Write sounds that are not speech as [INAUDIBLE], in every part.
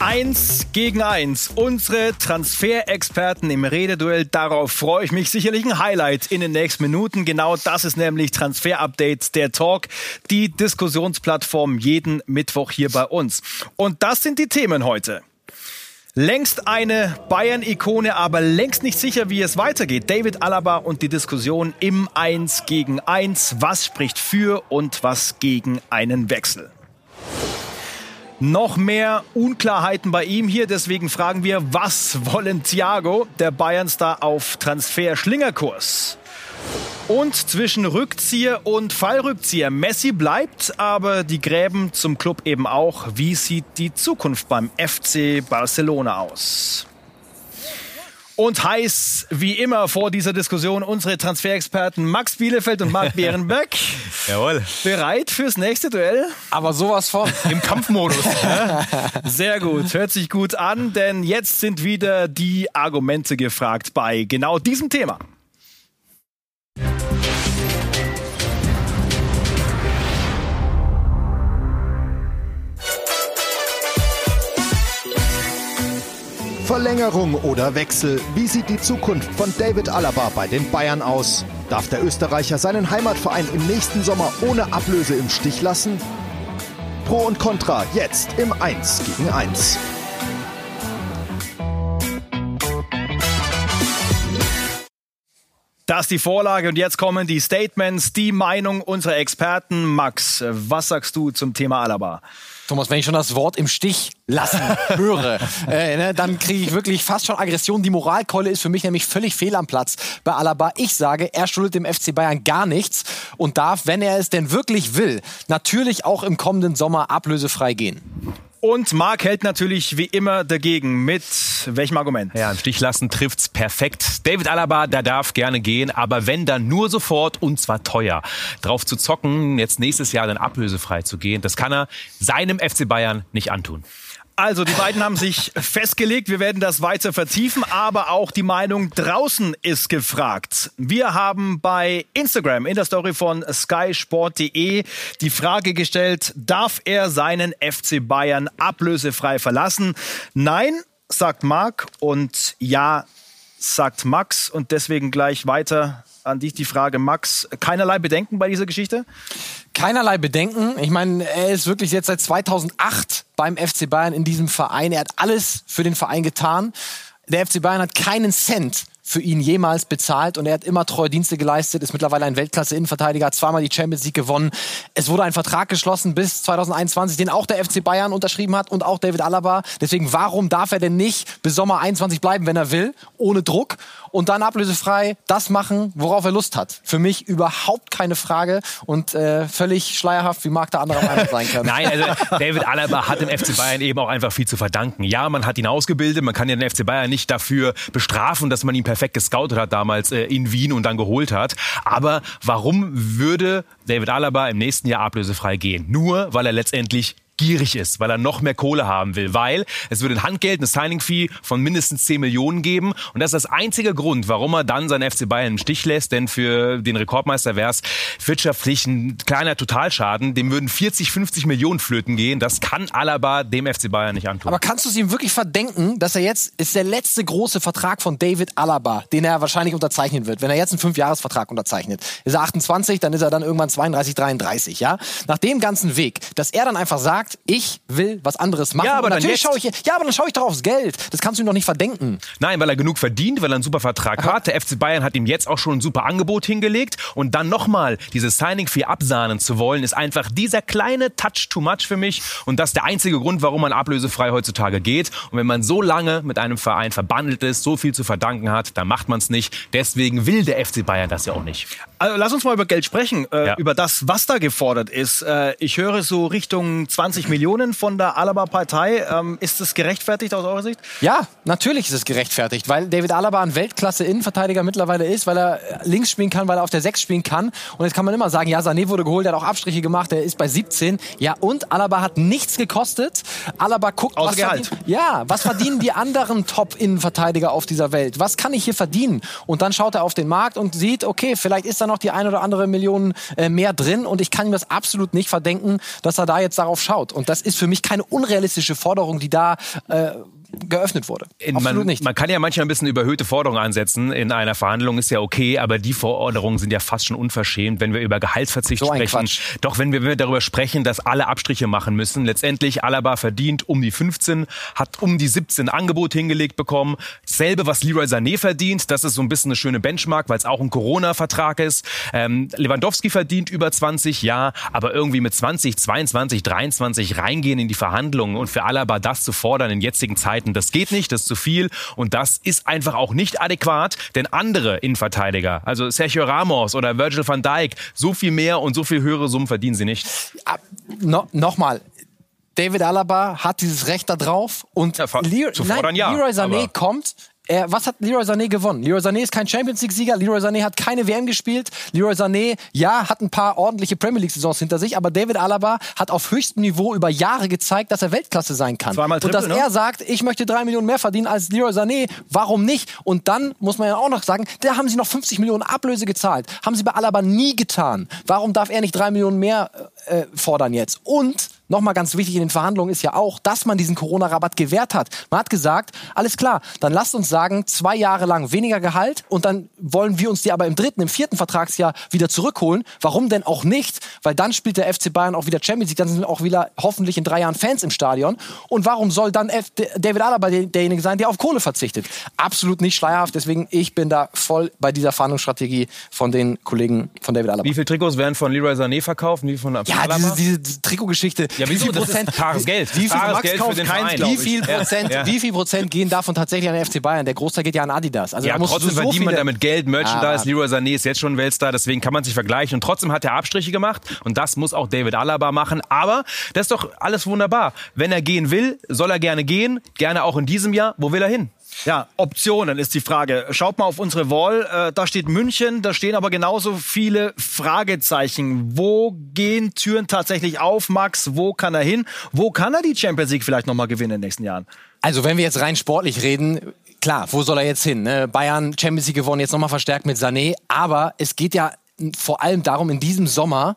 Eins gegen eins. Unsere Transferexperten im Rededuell. Darauf freue ich mich. Sicherlich ein Highlight in den nächsten Minuten. Genau das ist nämlich Transfer Update, der Talk, die Diskussionsplattform jeden Mittwoch hier bei uns. Und das sind die Themen heute. Längst eine Bayern-Ikone, aber längst nicht sicher, wie es weitergeht. David Alaba und die Diskussion im Eins gegen Eins. Was spricht für und was gegen einen Wechsel? Noch mehr Unklarheiten bei ihm hier. Deswegen fragen wir, was wollen Thiago, der Bayernstar, auf Transfer-Schlingerkurs? Und zwischen Rückzieher und Fallrückzieher. Messi bleibt, aber die Gräben zum Club eben auch. Wie sieht die Zukunft beim FC Barcelona aus? Und heiß wie immer vor dieser Diskussion unsere Transferexperten Max Bielefeld und Marc [LAUGHS] Bärenbeck. Jawohl. Bereit fürs nächste Duell? Aber sowas von. Im Kampfmodus. [LAUGHS] Sehr gut. Hört sich gut an, denn jetzt sind wieder die Argumente gefragt bei genau diesem Thema. Verlängerung oder Wechsel? Wie sieht die Zukunft von David Alaba bei den Bayern aus? Darf der Österreicher seinen Heimatverein im nächsten Sommer ohne Ablöse im Stich lassen? Pro und Contra jetzt im 1 gegen 1. Das ist die Vorlage und jetzt kommen die Statements, die Meinung unserer Experten. Max, was sagst du zum Thema Alaba? Thomas, wenn ich schon das Wort im Stich lassen [LAUGHS] höre, äh, ne, dann kriege ich wirklich fast schon Aggression. Die Moralkeule ist für mich nämlich völlig fehl am Platz bei Alaba. Ich sage, er schuldet dem FC Bayern gar nichts und darf, wenn er es denn wirklich will, natürlich auch im kommenden Sommer ablösefrei gehen. Und Marc hält natürlich wie immer dagegen. Mit welchem Argument? Ja, im Stich lassen trifft's perfekt. David Alaba, der darf gerne gehen, aber wenn dann nur sofort und zwar teuer. Drauf zu zocken, jetzt nächstes Jahr dann ablösefrei zu gehen, das kann er seinem FC Bayern nicht antun. Also, die beiden haben sich [LAUGHS] festgelegt. Wir werden das weiter vertiefen, aber auch die Meinung draußen ist gefragt. Wir haben bei Instagram in der Story von skysport.de die Frage gestellt, darf er seinen FC Bayern ablösefrei verlassen? Nein, sagt Marc und ja, sagt Max und deswegen gleich weiter an dich die Frage, Max, keinerlei Bedenken bei dieser Geschichte? Keinerlei Bedenken. Ich meine, er ist wirklich jetzt seit 2008 beim FC Bayern in diesem Verein. Er hat alles für den Verein getan. Der FC Bayern hat keinen Cent für ihn jemals bezahlt und er hat immer treue Dienste geleistet, ist mittlerweile ein Weltklasse-Innenverteidiger, zweimal die Champions League gewonnen. Es wurde ein Vertrag geschlossen bis 2021, den auch der FC Bayern unterschrieben hat und auch David Alaba. Deswegen, warum darf er denn nicht bis Sommer 21 bleiben, wenn er will, ohne Druck und dann ablösefrei das machen, worauf er Lust hat? Für mich überhaupt keine Frage und äh, völlig schleierhaft, wie mag der andere Meinung sein können. [LAUGHS] Nein, also David Alaba hat dem FC Bayern eben auch einfach viel zu verdanken. Ja, man hat ihn ausgebildet, man kann ja den FC Bayern nicht dafür bestrafen, dass man ihn perfekt perfekt gescoutet hat damals äh, in Wien und dann geholt hat. Aber warum würde David Alaba im nächsten Jahr ablösefrei gehen? Nur, weil er letztendlich gierig ist, weil er noch mehr Kohle haben will, weil es würde ein Handgeld, eine Signing-Fee von mindestens 10 Millionen geben. Und das ist das einzige Grund, warum er dann seinen FC Bayern im Stich lässt, denn für den Rekordmeister wäre es wirtschaftlich ein kleiner Totalschaden, dem würden 40, 50 Millionen flöten gehen, das kann Alaba dem FC Bayern nicht antun. Aber kannst du es ihm wirklich verdenken, dass er jetzt, ist der letzte große Vertrag von David Alaba, den er wahrscheinlich unterzeichnen wird, wenn er jetzt einen Fünfjahresvertrag unterzeichnet, ist er 28, dann ist er dann irgendwann 32, 33, ja? Nach dem ganzen Weg, dass er dann einfach sagt, sagt, ich will was anderes machen. Ja, aber natürlich schaue ich, ja, aber dann schaue ich doch aufs Geld. Das kannst du ihm doch nicht verdenken. Nein, weil er genug verdient, weil er einen super Vertrag Aha. hat. Der FC Bayern hat ihm jetzt auch schon ein super Angebot hingelegt. Und dann nochmal dieses Signing-Fee absahnen zu wollen, ist einfach dieser kleine Touch too much für mich. Und das ist der einzige Grund, warum man ablösefrei heutzutage geht. Und wenn man so lange mit einem Verein verbandelt ist, so viel zu verdanken hat, dann macht man es nicht. Deswegen will der FC Bayern das ja auch nicht. Also lass uns mal über Geld sprechen, äh, ja. über das, was da gefordert ist. Äh, ich höre so Richtung 20 Millionen von der Alaba-Partei. Ähm, ist das gerechtfertigt aus eurer Sicht? Ja, natürlich ist es gerechtfertigt, weil David Alaba ein Weltklasse-Innenverteidiger mittlerweile ist, weil er links spielen kann, weil er auf der 6 spielen kann. Und jetzt kann man immer sagen, ja, Sané wurde geholt, der hat auch Abstriche gemacht, der ist bei 17. Ja, und Alaba hat nichts gekostet. Alaba guckt, Außer was Gehalt. Verdienen, ja, was verdienen die anderen Top-Innenverteidiger auf dieser Welt? Was kann ich hier verdienen? Und dann schaut er auf den Markt und sieht, okay, vielleicht ist da noch die ein oder andere Million äh, mehr drin und ich kann ihm das absolut nicht verdenken, dass er da jetzt darauf schaut. Und das ist für mich keine unrealistische Forderung, die da äh, geöffnet wurde. In, Absolut man, nicht. man kann ja manchmal ein bisschen überhöhte Forderungen ansetzen in einer Verhandlung, ist ja okay, aber die Forderungen sind ja fast schon unverschämt, wenn wir über Gehaltsverzicht So sprechen. Quatsch. Doch wenn wir, wenn wir darüber sprechen, dass alle Abstriche machen müssen. Letztendlich Alaba verdient um die 15, hat um die 17 Angebot hingelegt bekommen. Selbe, was Leroy Sané verdient. Das ist so ein bisschen eine schöne Benchmark, weil es auch ein Corona-Vertrag ist. Ähm, Lewandowski verdient über 20, ja, aber irgendwie mit 20, 22, 23 reingehen in die Verhandlungen und für Alaba das zu fordern in jetzigen Zeiten, das geht nicht, das ist zu viel und das ist einfach auch nicht adäquat, denn andere Innenverteidiger, also Sergio Ramos oder Virgil van Dijk, so viel mehr und so viel höhere Summen verdienen sie nicht. Ah, no, Nochmal. David Alaba hat dieses Recht da drauf und Ja, Leroy, ja, Sané kommt. Er, was hat Leroy Sané gewonnen? Leroy Sané ist kein Champions League-Sieger. Leroy Sané hat keine WM gespielt. Leroy Sané, ja, hat ein paar ordentliche Premier League-Saisons hinter sich, aber David Alaba hat auf höchstem Niveau über Jahre gezeigt, dass er Weltklasse sein kann. Zweimal und dass Triple, ne? er sagt, ich möchte drei Millionen mehr verdienen als Leroy Sané, warum nicht? Und dann muss man ja auch noch sagen, da haben sie noch 50 Millionen Ablöse gezahlt. Haben sie bei Alaba nie getan. Warum darf er nicht drei Millionen mehr äh, fordern jetzt? Und Nochmal ganz wichtig in den Verhandlungen ist ja auch, dass man diesen Corona-Rabatt gewährt hat. Man hat gesagt, alles klar, dann lasst uns sagen, zwei Jahre lang weniger Gehalt und dann wollen wir uns die aber im dritten, im vierten Vertragsjahr wieder zurückholen. Warum denn auch nicht? Weil dann spielt der FC Bayern auch wieder Champions League, dann sind auch wieder hoffentlich in drei Jahren Fans im Stadion. Und warum soll dann F David Alaba der- derjenige sein, der auf Kohle verzichtet? Absolut nicht schleierhaft, deswegen ich bin da voll bei dieser Verhandlungsstrategie von den Kollegen von David Alaba. Wie viele Trikots werden von Leroy Sané verkauft wie von Ja, Alaba? diese, diese, diese Trikotgeschichte. Ja, wieso? Wie viel Prozent, bares Geld. Wie viel, Max Geld für den keins, Wie viel. Prozent, Ja. wie viel Prozent gehen davon tatsächlich an den FC Bayern? Der Großteil geht ja an Adidas. Also Ja, da trotzdem so verdient man damit Geld, Merchandise. Ah. Leroy Sané ist jetzt schon Weltstar, deswegen kann man sich vergleichen. Und trotzdem hat er Abstriche gemacht und das muss auch David Alaba machen. Aber das ist doch alles wunderbar. Wenn er gehen will, soll er gerne gehen, gerne auch in diesem Jahr. Wo will er hin? Ja, Optionen ist die Frage. Schaut mal auf unsere Wall. Äh, da steht München, da stehen aber genauso viele Fragezeichen. Wo gehen Türen tatsächlich auf, Max? Wo kann er hin? Wo kann er die Champions League vielleicht nochmal gewinnen in den nächsten Jahren? Also wenn wir jetzt rein sportlich reden, klar, wo soll er jetzt hin? Ne? Bayern Champions League gewonnen, jetzt nochmal verstärkt mit Sané. Aber es geht ja vor allem darum, in diesem Sommer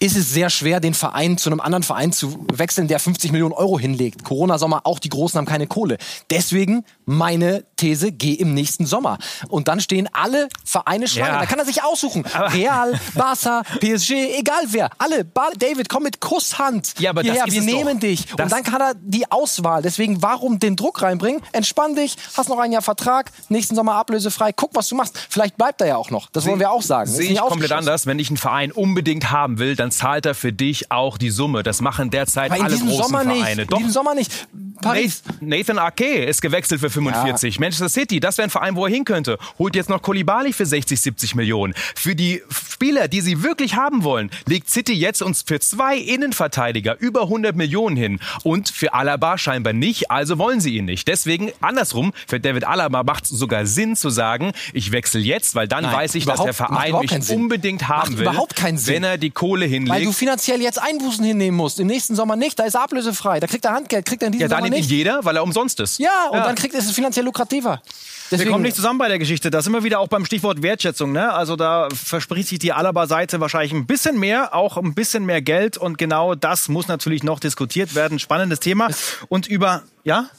ist es sehr schwer, den Verein zu einem anderen Verein zu wechseln, der 50 Millionen Euro hinlegt. Corona-Sommer, auch die Großen haben keine Kohle. Deswegen meine These, geh im nächsten Sommer. Und dann stehen alle Vereine schlange. Ja. Da kann er sich aussuchen. Real, Barca, PSG, egal wer. Alle. Ba David, komm mit Kusshand Ja, aber das hierher. ist Wir es doch. nehmen dich. Das- Und dann kann er die Auswahl. Deswegen, warum den Druck reinbringen? Entspann dich, hast noch ein Jahr Vertrag, nächsten Sommer ablösefrei, guck, was du machst. Vielleicht bleibt er ja auch noch. Das wollen wir auch sagen. Sehe nicht ich komplett anders. Wenn dich ein Verein unbedingt haben will, dann zahlt er für dich auch die Summe. Das machen derzeit in alle großen Sommer nicht. Vereine. In Doch. diesem Sommer nicht. Paris. Nathan Ake ist gewechselt für 45. Manchester City, das wäre ein Verein, wo er hin könnte. Holt jetzt noch Kolibali für 60, 70 Millionen. Für die Spieler, die sie wirklich haben wollen, legt City jetzt uns für zwei Innenverteidiger über 100 Millionen hin. Und für Alaba scheinbar nicht, also wollen sie ihn nicht. Deswegen, andersrum, für David Alaba macht es sogar Sinn zu sagen, ich wechsle jetzt, weil dann Nein, weiß ich, dass der Verein mich unbedingt haben Macht will. überhaupt keinen Sinn. Wenn er die Kohle hinlegt. Weil du finanziell jetzt Einbußen hinnehmen musst. Im nächsten Sommer nicht. Da ist er ablösefrei. Da kriegt er Handgeld. Kriegt er in diesem ja, dann Sommer nimmt ihn jeder, weil er umsonst ist. Ja, und dann kriegt es finanziell lukrativer. Wir Deswegen, kommen nicht zusammen bei der Geschichte. Da sind wir wieder auch beim Stichwort Wertschätzung. Ne? Also da verspricht sich die Alaba-Seite wahrscheinlich ein bisschen mehr, auch ein bisschen mehr Geld. Und genau das muss natürlich noch diskutiert werden. Spannendes Thema. Und über, ja?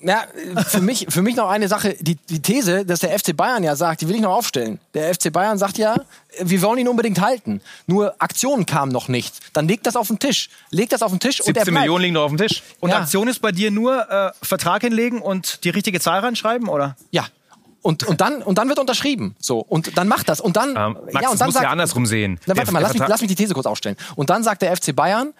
Ja, für mich, für mich noch eine Sache, die, die These, dass der FC Bayern ja sagt, die will ich noch aufstellen. Der FC Bayern sagt ja, wir wollen ihn unbedingt halten. Nur Aktionen kamen noch nicht. Dann legt das auf den Tisch. Legt das auf den Tisch und er 17 bleibt. Millionen liegen noch auf dem Tisch. Und Ja. Aktion ist bei dir nur äh, Vertrag hinlegen und die richtige Zahl reinschreiben, oder? Ja. Und, und, dann, und dann wird unterschrieben. So. Und dann macht das. Und dann, Ähm, Max, ja, das und dann du ja andersrum sehen. Na, Der- warte mal, lass mich, lass mich die These kurz aufstellen. Und dann sagt der FC Bayern,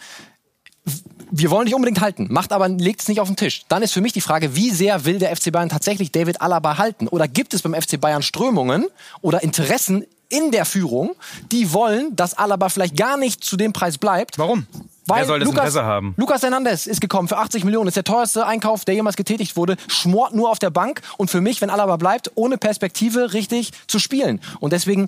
wir wollen dich unbedingt halten, macht aber, legt es nicht auf den Tisch. Dann ist für mich die Frage, wie sehr will der FC Bayern tatsächlich David Alaba halten? Oder gibt es beim FC Bayern Strömungen oder Interessen in der Führung, die wollen, dass Alaba vielleicht gar nicht zu dem Preis bleibt? Warum? Weil Wer soll das Lukas, haben? Lukas Hernandez ist gekommen für 80 Millionen. Ist der teuerste Einkauf, der jemals getätigt wurde. Schmort nur auf der Bank. Und für mich, wenn Alaba bleibt, ohne Perspektive richtig zu spielen. Und deswegen,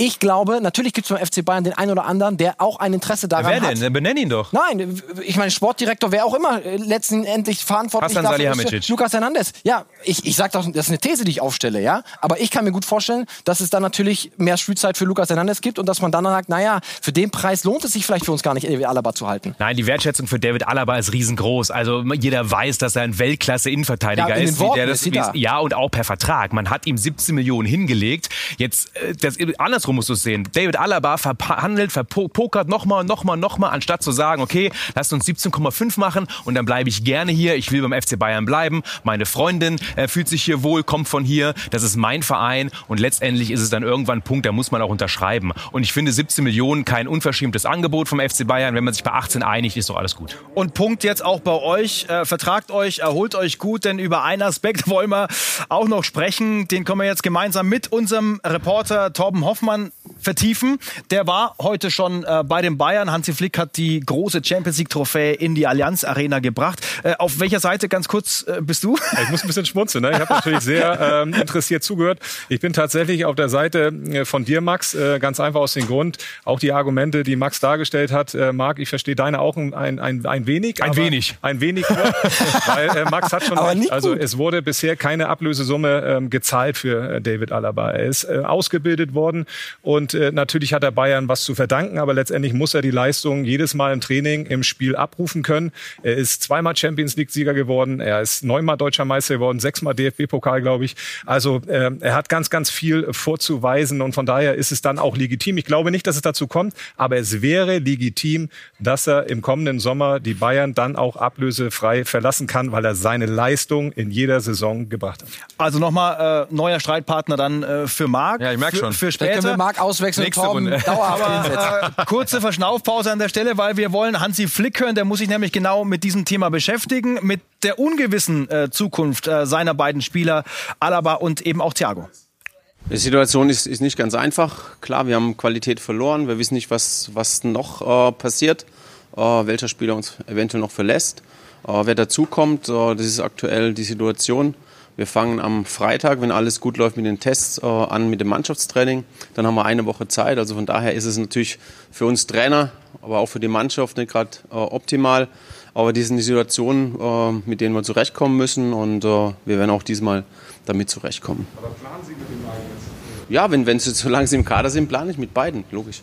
Ich glaube, natürlich gibt es beim FC Bayern den einen oder anderen, der auch ein Interesse daran Wer hat. denn? Benenn ihn doch. Nein, ich meine, Sportdirektor, wer auch immer äh, letztendlich verantwortlich Hasan dafür ist. Lukas Hernandez. Ja, ich, ich sag doch, das ist eine These, die ich aufstelle, ja. Aber ich kann mir gut vorstellen, dass es dann natürlich mehr Spielzeit für Lukas Hernandez gibt und dass man dann sagt, naja, für den Preis lohnt es sich vielleicht für uns gar nicht, David Alaba zu halten. Nein, die Wertschätzung für David Alaba ist riesengroß. Also jeder weiß, dass er ein Weltklasse-Innenverteidiger Ja, in ist. Worten der ist sie wie es- da. ja, und auch per Vertrag. Man hat ihm 17 Millionen hingelegt. Jetzt, äh, das, andersrum musst du es sehen. David Alaba verhandelt, verpokert nochmal, nochmal, nochmal, anstatt zu sagen, okay, lasst uns 17,5 machen und dann bleibe ich gerne hier. Ich will beim FC Bayern bleiben. Meine Freundin äh, fühlt sich hier wohl, kommt von hier. Das ist mein Verein und letztendlich ist es dann irgendwann ein Punkt, da muss man auch unterschreiben. Und ich finde 17 Millionen kein unverschämtes Angebot vom FC Bayern. Wenn man sich bei 18 einigt, ist doch alles gut. Und Punkt jetzt auch bei euch. Äh, vertragt euch, erholt euch gut, denn über einen Aspekt [LAUGHS] wollen wir auch noch sprechen. Den können wir jetzt gemeinsam mit unserem Reporter Torben Hoffmann vertiefen. Der war heute schon äh, bei den Bayern. Hansi Flick hat die große Champions League Trophäe in die Allianz Arena gebracht. Äh, auf welcher Seite ganz kurz äh, bist du? Ich muss ein bisschen schmunzeln. Ne? Ich habe natürlich sehr ähm, interessiert zugehört. Ich bin tatsächlich auf der Seite äh, von dir, Max, äh, ganz einfach aus dem Grund, auch die Argumente, die Max dargestellt hat. Äh, Marc, ich verstehe deine auch ein, ein, ein, ein wenig. Ein wenig. Ein wenig, weil äh, Max hat schon Aber recht. nicht Also gut. es wurde bisher keine Ablösesumme ähm, gezahlt für äh, David Alaba. Er ist äh, ausgebildet worden und äh, natürlich hat er Bayern was zu verdanken, aber letztendlich muss er die Leistung jedes Mal im Training, im Spiel abrufen können. Er ist zweimal Champions League-Sieger geworden, er ist neunmal deutscher Meister geworden, sechsmal DFB-Pokal, glaube ich. Also äh, er hat ganz, ganz viel vorzuweisen und von daher ist es dann auch legitim. Ich glaube nicht, dass es dazu kommt, aber es wäre legitim, dass er im kommenden Sommer die Bayern dann auch ablösefrei verlassen kann, weil er seine Leistung in jeder Saison gebracht hat. Also nochmal äh, neuer Streitpartner dann äh, für Marc. Ja, ich merk für, schon. Für später. Marc auswechseln Nächste Torben Runde. dauerhaft [LAUGHS] hinsetzen. Äh, kurze Verschnaufpause an der Stelle, weil wir wollen Hansi Flick hören. Der muss sich nämlich genau mit diesem Thema beschäftigen, mit der ungewissen äh, Zukunft äh, seiner beiden Spieler, Alaba und eben auch Thiago. Die Situation ist, ist nicht ganz einfach. Klar, wir haben Qualität verloren. Wir wissen nicht, was, was noch äh, passiert, äh, welcher Spieler uns eventuell noch verlässt. Äh, wer dazukommt, äh, das ist aktuell die Situation. Wir fangen am Freitag, wenn alles gut läuft mit den Tests, äh, an mit dem Mannschaftstraining. Dann haben wir eine Woche Zeit. Also von daher ist es natürlich für uns Trainer, aber auch für die Mannschaft nicht gerade äh, optimal. Aber die sind die Situationen, äh, mit denen wir zurechtkommen müssen und äh, wir werden auch diesmal damit zurechtkommen. Aber planen Sie mit den beiden jetzt? Ja, wenn, wenn sie, solange sie im Kader sind, plane ich mit beiden, logisch.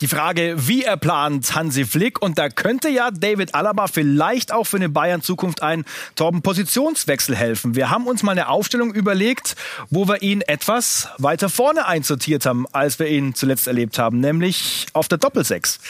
Die Frage, wie er plant Hansi Flick und da könnte ja David Alaba vielleicht auch für eine Bayern Zukunft ein Torben Positionswechsel helfen. Wir haben uns mal eine Aufstellung überlegt, wo wir ihn etwas weiter vorne einsortiert haben, als wir ihn zuletzt erlebt haben, nämlich auf der Doppelsechs.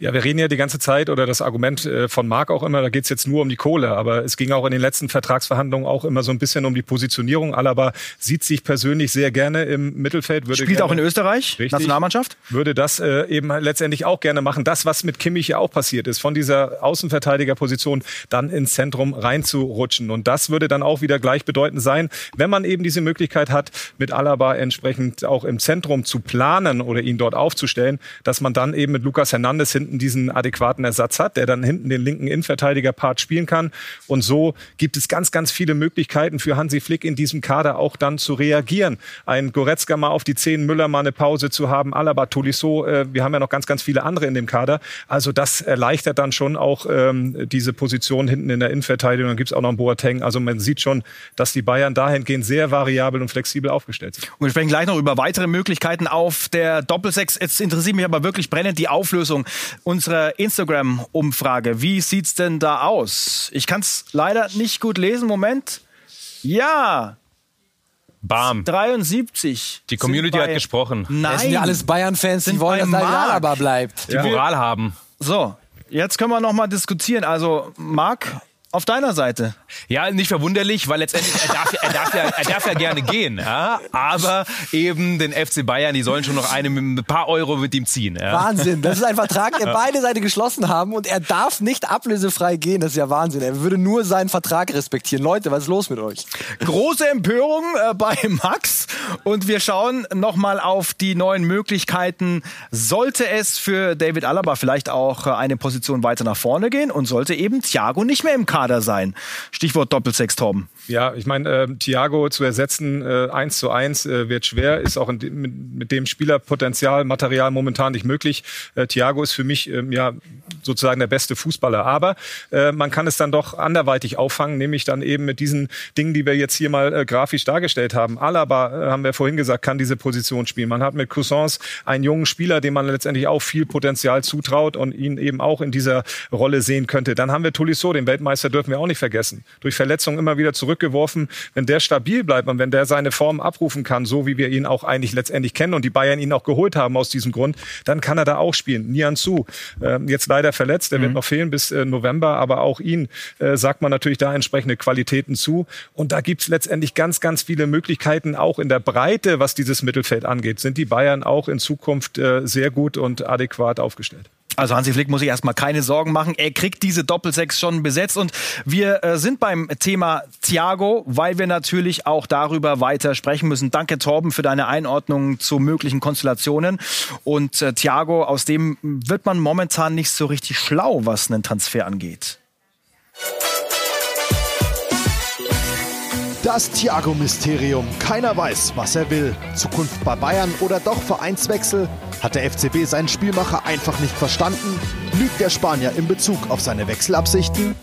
Ja, wir reden ja die ganze Zeit oder das Argument äh, von Marc auch immer, da geht's jetzt nur um die Kohle, aber es ging auch in den letzten Vertragsverhandlungen auch immer so ein bisschen um die Positionierung. Alaba sieht sich persönlich sehr gerne im Mittelfeld. Würde Spielt gerne, auch in Österreich, Richtig. Nationalmannschaft. Würde das äh, eben letztendlich auch gerne machen. Das, was mit Kimmich ja auch passiert ist, von dieser Außenverteidigerposition dann ins Zentrum reinzurutschen. Und das würde dann auch wieder gleichbedeutend sein, wenn man eben diese Möglichkeit hat, mit Alaba entsprechend auch im Zentrum zu planen oder ihn dort aufzustellen, dass man dann eben mit Lukas Hernandez hinten diesen adäquaten Ersatz hat, der dann hinten den linken Innenverteidiger-Part spielen kann. Und so gibt es ganz, ganz viele Möglichkeiten für Hansi Flick in diesem Kader auch dann zu reagieren. Ein Goretzka mal auf die Zehn, Müller mal eine Pause zu haben, Alaba, Tolisso, äh, wir haben ja noch ganz, ganz viele andere in dem Kader. Also das erleichtert dann schon auch ähm, diese Position hinten in der Innenverteidigung. Dann gibt es auch noch einen Boateng. Also man sieht schon, dass die Bayern dahingehend sehr variabel und flexibel aufgestellt sind. Und wir sprechen gleich noch über weitere Möglichkeiten auf der Doppelsechs. Jetzt interessiert mich aber wirklich brennend die Auflösung unserer Instagram-Umfrage. Wie sieht's denn da aus? Ich kann es leider nicht gut lesen. Moment. Ja, Bam. 73. Die Community bei- hat gesprochen. Nein. Das sind ja alles Bayern-Fans, die Sind wollen, dass Marc. Alaba bleibt. Die Moral haben. So, jetzt können wir noch mal diskutieren. Also, Marc, auf deiner Seite. Ja, nicht verwunderlich, weil letztendlich er darf, ja- er darf, ja, er darf ja gerne gehen. Ja? Aber eben den FC Bayern, die sollen schon noch eine mit ein paar Euro mit ihm ziehen. Ja? Wahnsinn. Das ist ein Vertrag, der beide Seiten geschlossen haben und er darf nicht ablösefrei gehen. Das ist ja Wahnsinn. Er würde nur seinen Vertrag respektieren. Leute, was ist los mit euch? Große Empörung äh, bei Max und wir schauen noch mal auf die neuen Möglichkeiten. Sollte es für David Alaba vielleicht auch äh, eine Position weiter nach vorne gehen und sollte eben Thiago nicht mehr im Kader sein? Stichwort Doppelsechs, Torben. Ja, ich meine, äh, Thiago zu ersetzen, äh, zu eins äh, wird schwer, ist auch de mit, mit, dem Spielerpotenzial, Material momentan nicht möglich. Äh, Thiago ist für mich äh, ja sozusagen der beste Fußballer, aber äh, man kann es dann doch anderweitig auffangen, nämlich dann eben mit diesen Dingen, die wir jetzt hier mal äh, grafisch dargestellt haben. Alaba, äh, haben wir vorhin gesagt, kann diese Position spielen. Man hat mit Cousins einen jungen Spieler, dem man letztendlich auch viel Potenzial zutraut und ihn eben auch in dieser Rolle sehen könnte. Dann haben wir Tolisso, den Weltmeister dürfen wir auch nicht vergessen. Durch Verletzungen immer wieder zurück zurückgeworfen. Wenn der stabil bleibt und wenn der seine Form abrufen kann, so wie wir ihn auch eigentlich letztendlich kennen und die Bayern ihn auch geholt haben aus diesem Grund, dann kann er da auch spielen. Nian Zu, äh, jetzt leider verletzt, der mhm. wird noch fehlen bis äh, November, aber auch ihn äh, sagt man natürlich da entsprechende Qualitäten zu. Und da gibt's letztendlich ganz, ganz viele Möglichkeiten, auch in der Breite, was dieses Mittelfeld angeht, sind die Bayern auch in Zukunft äh, sehr gut und adäquat aufgestellt. Also Hansi Flick muss sich erstmal keine Sorgen machen. Er kriegt diese Doppelsechs schon besetzt. Und wir äh, sind beim Thema Thiago, weil wir natürlich auch darüber weiter sprechen müssen. Danke, Torben, für deine Einordnung zu möglichen Konstellationen. Und äh, Thiago, aus dem wird man momentan nicht so richtig schlau, was einen Transfer angeht. Das Thiago-Mysterium. Keiner weiß, was er will. Zukunft bei Bayern oder doch Vereinswechsel? Hat der FCB seinen Spielmacher einfach nicht verstanden? Lügt der Spanier in Bezug auf seine Wechselabsichten?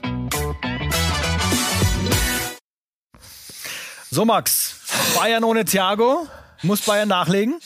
So, Max. Bayern ohne Thiago? Muss Bayern nachlegen?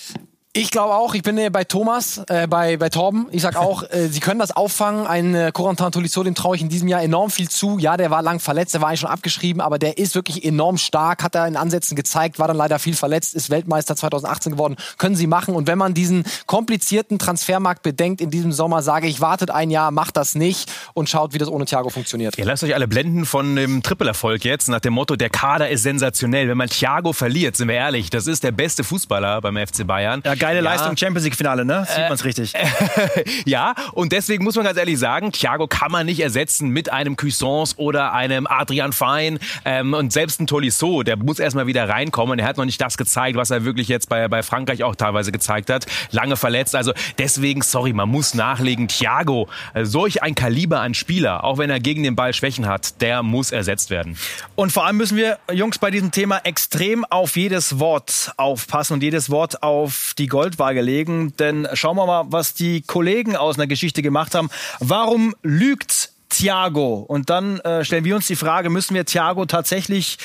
Ich glaube auch, ich bin äh, bei Thomas, äh, bei, bei Torben. Ich sag auch, äh, sie können das auffangen. Ein äh, Corentin Tolisso, dem traue ich in diesem Jahr enorm viel zu. Ja, der war lang verletzt, der war eigentlich schon abgeschrieben, aber der ist wirklich enorm stark, hat er in Ansätzen gezeigt, war dann leider viel verletzt, ist Weltmeister 2018 geworden. Können sie machen. Und wenn man diesen komplizierten Transfermarkt bedenkt in diesem Sommer, sage ich, wartet ein Jahr, macht das nicht und schaut, wie das ohne Thiago funktioniert. Ihr lasst euch alle blenden von dem Triple-Erfolg jetzt, nach dem Motto, der Kader ist sensationell. Wenn man Thiago verliert, sind wir ehrlich, das ist der beste Fußballer beim FC Bayern. Ja, geile ja. Leistung, Champions League-Finale, ne? Sieht äh, man's richtig. [LAUGHS] ja, und deswegen muss man ganz ehrlich sagen, Thiago kann man nicht ersetzen mit einem Cuisance oder einem Adrian Fein ähm, und selbst ein Tolisso, der muss erstmal wieder reinkommen. Er hat noch nicht das gezeigt, was er wirklich jetzt bei, bei Frankreich auch teilweise gezeigt hat. Lange verletzt, also deswegen, sorry, man muss nachlegen. Thiago, äh, solch ein Kaliber an Spieler, auch wenn er gegen den Ball Schwächen hat, der muss ersetzt werden. Und vor allem müssen wir, Jungs, bei diesem Thema extrem auf jedes Wort aufpassen und jedes Wort auf die Goldwaage Umfrage legen, denn schauen wir mal, was die Kollegen aus einer Geschichte gemacht haben. Warum lügt Thiago? Und dann äh, stellen wir uns die Frage, müssen wir Thiago tatsächlich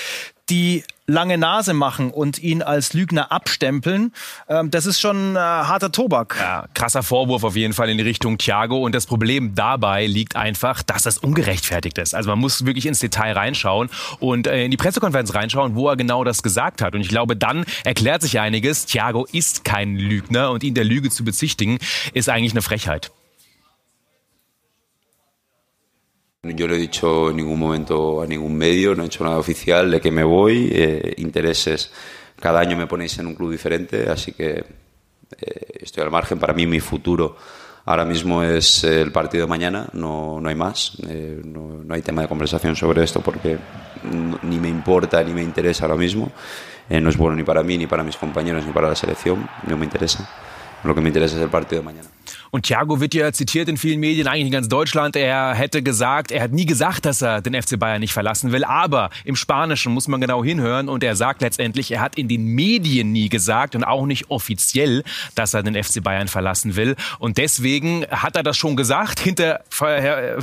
die lange Nase machen und ihn als Lügner abstempeln, ähm, das ist schon äh, harter Tobak. Ja, krasser Vorwurf auf jeden Fall in die Richtung Thiago. Und das Problem dabei liegt einfach, dass das ungerechtfertigt ist. Also man muss wirklich ins Detail reinschauen und äh, in die Pressekonferenz reinschauen, wo er genau das gesagt hat. Und ich glaube, dann erklärt sich einiges. Thiago ist kein Lügner und ihn der Lüge zu bezichtigen, ist eigentlich eine Frechheit. Yo no he dicho en ningún momento a ningún medio, no he hecho nada oficial de que me voy, eh, intereses. Cada año me ponéis en un club diferente, así que eh, estoy al margen. Para mí mi futuro ahora mismo es el partido de mañana, no, no hay más. Eh, no, no, hay tema de conversación sobre esto porque ni me importa ni me interesa ahora mismo. Eh, no es bueno ni para mí, ni para mis compañeros, ni para la selección, no me interesa. Lo que me interesa es el partido de mañana. Und Thiago wird ja zitiert in vielen Medien, eigentlich in ganz Deutschland. Er hätte gesagt, er hat nie gesagt, dass er den FC Bayern nicht verlassen will. Aber im Spanischen muss man genau hinhören. Und er sagt letztendlich, er hat in den Medien nie gesagt und auch nicht offiziell, dass er den FC Bayern verlassen will. Und deswegen hat er das schon gesagt hinter,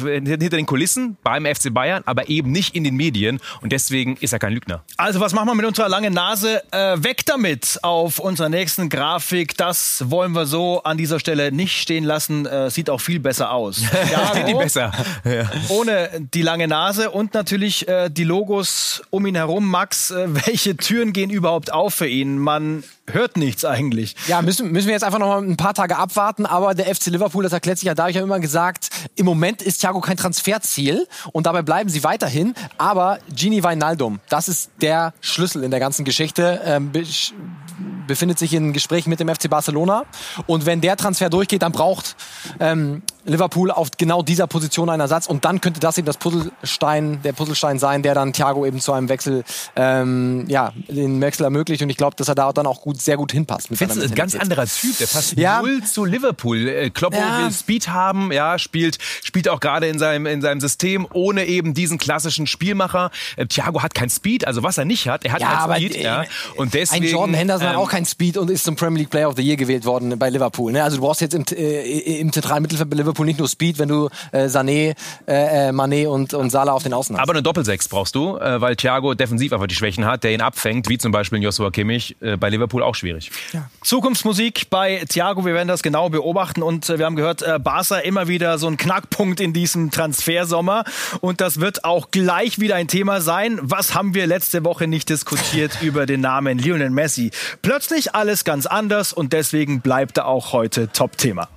hinter den Kulissen beim FC Bayern, aber eben nicht in den Medien. Und deswegen ist er kein Lügner. Also was machen wir mit unserer langen Nase? Äh, weg damit auf unserer nächsten Grafik. Das wollen wir so an dieser Stelle nicht stehen stehen lassen, äh, sieht auch viel besser aus. [LAUGHS] Ja, die besser. Ja. Ohne die lange Nase und natürlich äh, die Logos um ihn herum. Max, äh, [LAUGHS] welche Türen gehen überhaupt auf für ihn? Man hört nichts eigentlich. Ja, müssen, müssen wir jetzt einfach noch mal ein paar Tage abwarten. Aber der FC Liverpool, das erklärt sich ja dadurch, ja immer gesagt, im Moment ist Thiago kein Transferziel und dabei bleiben sie weiterhin. Aber Gini Wijnaldum, das ist der Schlüssel in der ganzen Geschichte. Ähm, befindet sich in Gesprächen mit dem FC Barcelona. Und wenn der Transfer durchgeht, dann braucht ähm, Liverpool auf genau dieser Position einen Ersatz und dann könnte das eben das Puzzlestein, der Puzzlestein sein, der dann Thiago eben zu einem Wechsel, ähm, ja, den Wechsel ermöglicht und ich glaube, dass er da dann auch gut, sehr gut hinpasst. Ich finde ein ganz anderer Typ, der passt Ja. null zu Liverpool. Äh, Kloppo Ja. will Speed haben, ja, spielt, spielt auch gerade in seinem, in seinem System ohne eben diesen klassischen Spielmacher. Äh, Thiago hat kein Speed, also was er nicht hat, er hat Ja, kein Speed, äh, ja. Und deswegen, ein Jordan Henderson hat ähm, auch kein Speed und ist zum Premier League Player of the Year gewählt worden bei Liverpool. Ne? Also du brauchst jetzt im, äh, im zentralen Mittelfeld bei Liverpool nicht nur Speed, wenn du äh, Sané, äh, äh, Mané und, und Salah auf den Außen hast. Aber eine Doppelsechs brauchst du, äh, weil Thiago defensiv einfach die Schwächen hat, der ihn abfängt, wie zum Beispiel Joshua Kimmich, äh, bei Liverpool auch schwierig. Zukunftsmusik bei Thiago, wir werden das genau beobachten und äh, wir haben gehört, äh, Barca immer wieder so ein Knackpunkt in diesem Transfersommer und das wird auch gleich wieder ein Thema sein. Was haben wir letzte Woche nicht diskutiert [LAUGHS] über den Namen Lionel Messi? Plötzlich alles ganz anders und deswegen bleibt er auch heute Top-Thema.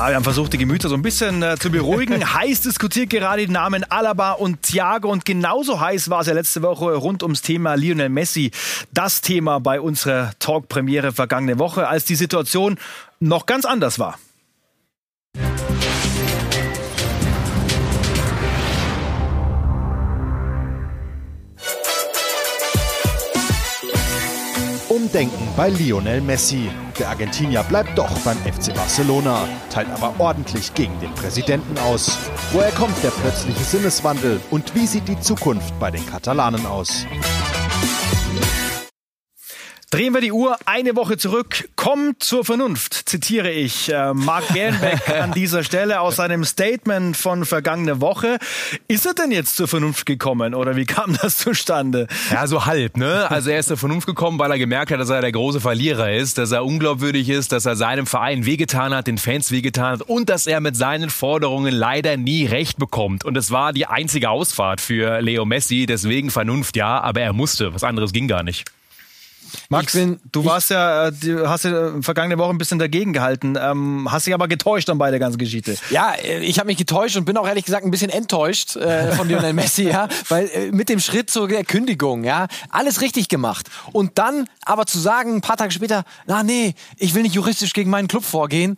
Na, wir haben versucht, die Gemüter so ein bisschen äh, zu beruhigen. [LAUGHS] heiß diskutiert gerade die Namen Alaba und Thiago und genauso heiß war es ja letzte Woche rund ums Thema Lionel Messi. Das Thema bei unserer Talk-Premiere vergangene Woche, als die Situation noch ganz anders war. Umdenken bei Lionel Messi. Der Argentinier bleibt doch beim FC Barcelona, teilt aber ordentlich gegen den Präsidenten aus. Woher kommt der plötzliche Sinneswandel und wie sieht die Zukunft bei den Katalanen aus? Drehen wir die Uhr eine Woche zurück. Kommt zur Vernunft, zitiere ich äh, Marc Bernbeck [LAUGHS] an dieser Stelle aus seinem Statement von vergangene Woche. Ist er denn jetzt zur Vernunft gekommen oder wie kam das zustande? Ja, so halb, ne? Also er ist zur Vernunft gekommen, weil er gemerkt hat, dass er der große Verlierer ist, dass er unglaubwürdig ist, dass er seinem Verein wehgetan hat, den Fans wehgetan hat und dass er mit seinen Forderungen leider nie recht bekommt. Und es war die einzige Ausfahrt für Leo Messi, deswegen Vernunft, ja, aber er musste. Was anderes ging gar nicht. Max, bin- du warst ja, äh, du hast ja äh, vergangene Woche ein bisschen dagegen gehalten, ähm, hast dich aber getäuscht dann bei der ganzen Geschichte. Ja, äh, ich habe mich getäuscht und bin auch ehrlich gesagt ein bisschen enttäuscht äh, von Lionel [LAUGHS] Messi, ja, weil äh, mit dem Schritt zur Kündigung, ja, alles richtig gemacht. Und dann aber zu sagen, ein paar Tage später, na nee, ich will nicht juristisch gegen meinen Club vorgehen,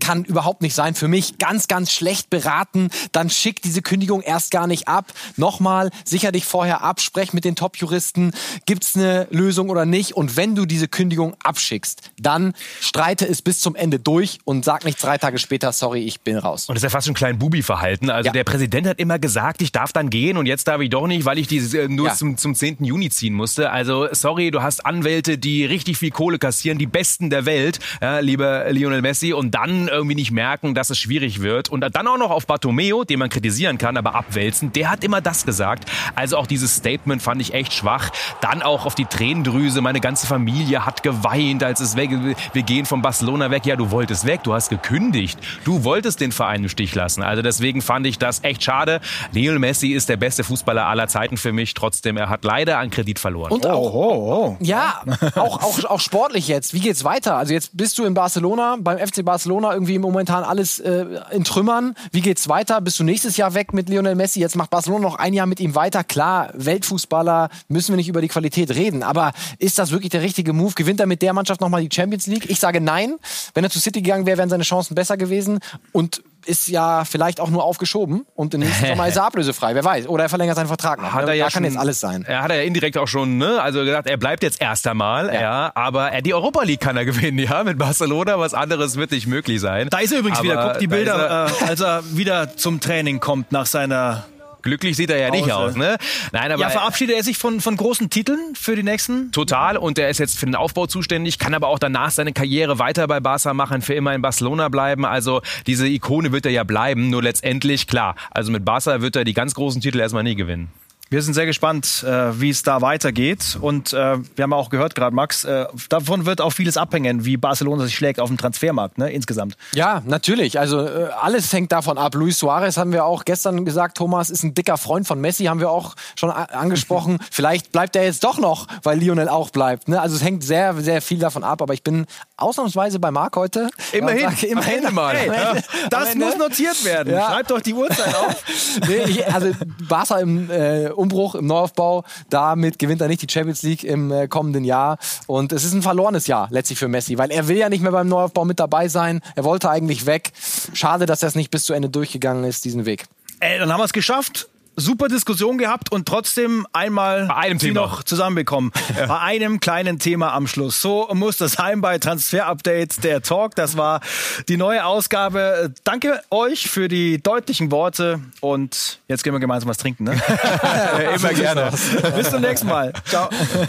kann überhaupt nicht sein. Für mich ganz, ganz schlecht beraten. Dann schick diese Kündigung erst gar nicht ab. Nochmal, sicher dich vorher ab, sprech mit den Top-Juristen. Gibt's eine Lösung oder nicht? Und wenn du diese Kündigung abschickst, dann streite es bis zum Ende durch und sag nicht drei Tage später, sorry, ich bin raus. Und das ist ja fast schon ein klein Bubi-Verhalten. Also Ja. der Präsident hat immer gesagt, ich darf dann gehen und jetzt darf ich doch nicht, weil ich diese äh, nur Ja. zum, zum 10. Juni ziehen musste. Also sorry, du hast Anwälte, die richtig viel Kohle kassieren, die Besten der Welt, ja, lieber Lionel Messi, und dann irgendwie nicht merken, dass es schwierig wird. Und dann auch noch auf Bartomeo, den man kritisieren kann, aber abwälzen, der hat immer das gesagt. Also auch dieses Statement fand ich echt schwach. Dann auch auf die Tränendrüse, meine ganze Familie hat geweint, als es weg, wir gehen von Barcelona weg. Ja, du wolltest weg, du hast gekündigt. Du wolltest den Verein im Stich lassen. Also deswegen fand ich das echt schade. Lionel Messi ist der beste Fußballer aller Zeiten für mich. Trotzdem, er hat leider an Kredit verloren. Und auch, Oh, oh. ja, auch, auch, auch sportlich jetzt. Wie geht's weiter? Also jetzt bist du in Barcelona, beim FC Barcelona irgendwie momentan alles äh, in Trümmern. Wie geht's weiter? Bist du nächstes Jahr weg mit Lionel Messi? Jetzt macht Barcelona noch ein Jahr mit ihm weiter. Klar, Weltfußballer, müssen wir nicht über die Qualität reden. Aber ist das wirklich der richtige Move? Gewinnt er mit der Mannschaft nochmal die Champions League? Ich sage nein. Wenn er zu City gegangen wäre, wären seine Chancen besser gewesen. Und ist ja vielleicht auch nur aufgeschoben und im nächsten [LAUGHS] Sommer ist er ablösefrei, wer weiß. Oder er verlängert seinen Vertrag noch. Hat er da ja kann schon, jetzt alles sein. Er hat er ja indirekt auch schon, ne, also gesagt, er bleibt jetzt erst einmal, ja. aber er, die Europa League kann er gewinnen, ja, mit Barcelona, was anderes wird nicht möglich sein. Da ist er übrigens Aber wieder. Guckt die da ist er- Bilder, äh, als er wieder zum Training kommt nach seiner. Glücklich sieht er ja nicht aus, ne? Nein, aber Ja, verabschiedet er sich von, von großen Titeln für die nächsten? Total und er ist jetzt für den Aufbau zuständig, kann aber auch danach seine Karriere weiter bei Barca machen, für immer in Barcelona bleiben. Also diese Ikone wird er ja bleiben, nur letztendlich klar. Also mit Barca wird er die ganz großen Titel erstmal nie gewinnen. Wir sind sehr gespannt, äh, wie es da weitergeht. Und äh, wir haben auch gehört gerade, Max, äh, davon wird auch vieles abhängen, wie Barcelona sich schlägt auf dem Transfermarkt, ne, insgesamt. Ja, natürlich. Also äh, alles hängt davon ab. Luis Suarez haben wir auch gestern gesagt, Thomas ist ein dicker Freund von Messi, haben wir auch schon angesprochen. [LAUGHS] Vielleicht bleibt er jetzt doch noch, weil Lionel auch bleibt. Ne? Also es hängt sehr, sehr viel davon ab. Aber ich bin ausnahmsweise bei Marc heute. Immerhin. Sag, immerhin mal. Hey, das Ende. muss notiert werden. Ja. Schreibt doch die Uhrzeit auf. [LAUGHS] nee, ich, also Barca im äh, Umbruch, im Neuaufbau, damit gewinnt er nicht die Champions League im äh, kommenden Jahr. Und es ist ein verlorenes Jahr letztlich für Messi, weil er will ja nicht mehr beim Neuaufbau mit dabei sein. Er wollte eigentlich weg. Schade, dass er es nicht bis zu Ende durchgegangen ist, diesen Weg. Ey, dann haben wir es geschafft. Super Diskussion gehabt und trotzdem einmal Bei einem sie Thema. noch zusammenbekommen. [LAUGHS] Bei einem kleinen Thema am Schluss. So muss das sein bei Transfer Updates der Talk. Das war die neue Ausgabe. Danke euch für die deutlichen Worte und jetzt gehen wir gemeinsam was trinken. Ne? [LAUGHS] Immer [LAUGHS] gerne. Bis zum nächsten Mal. Ciao.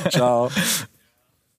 Ciao.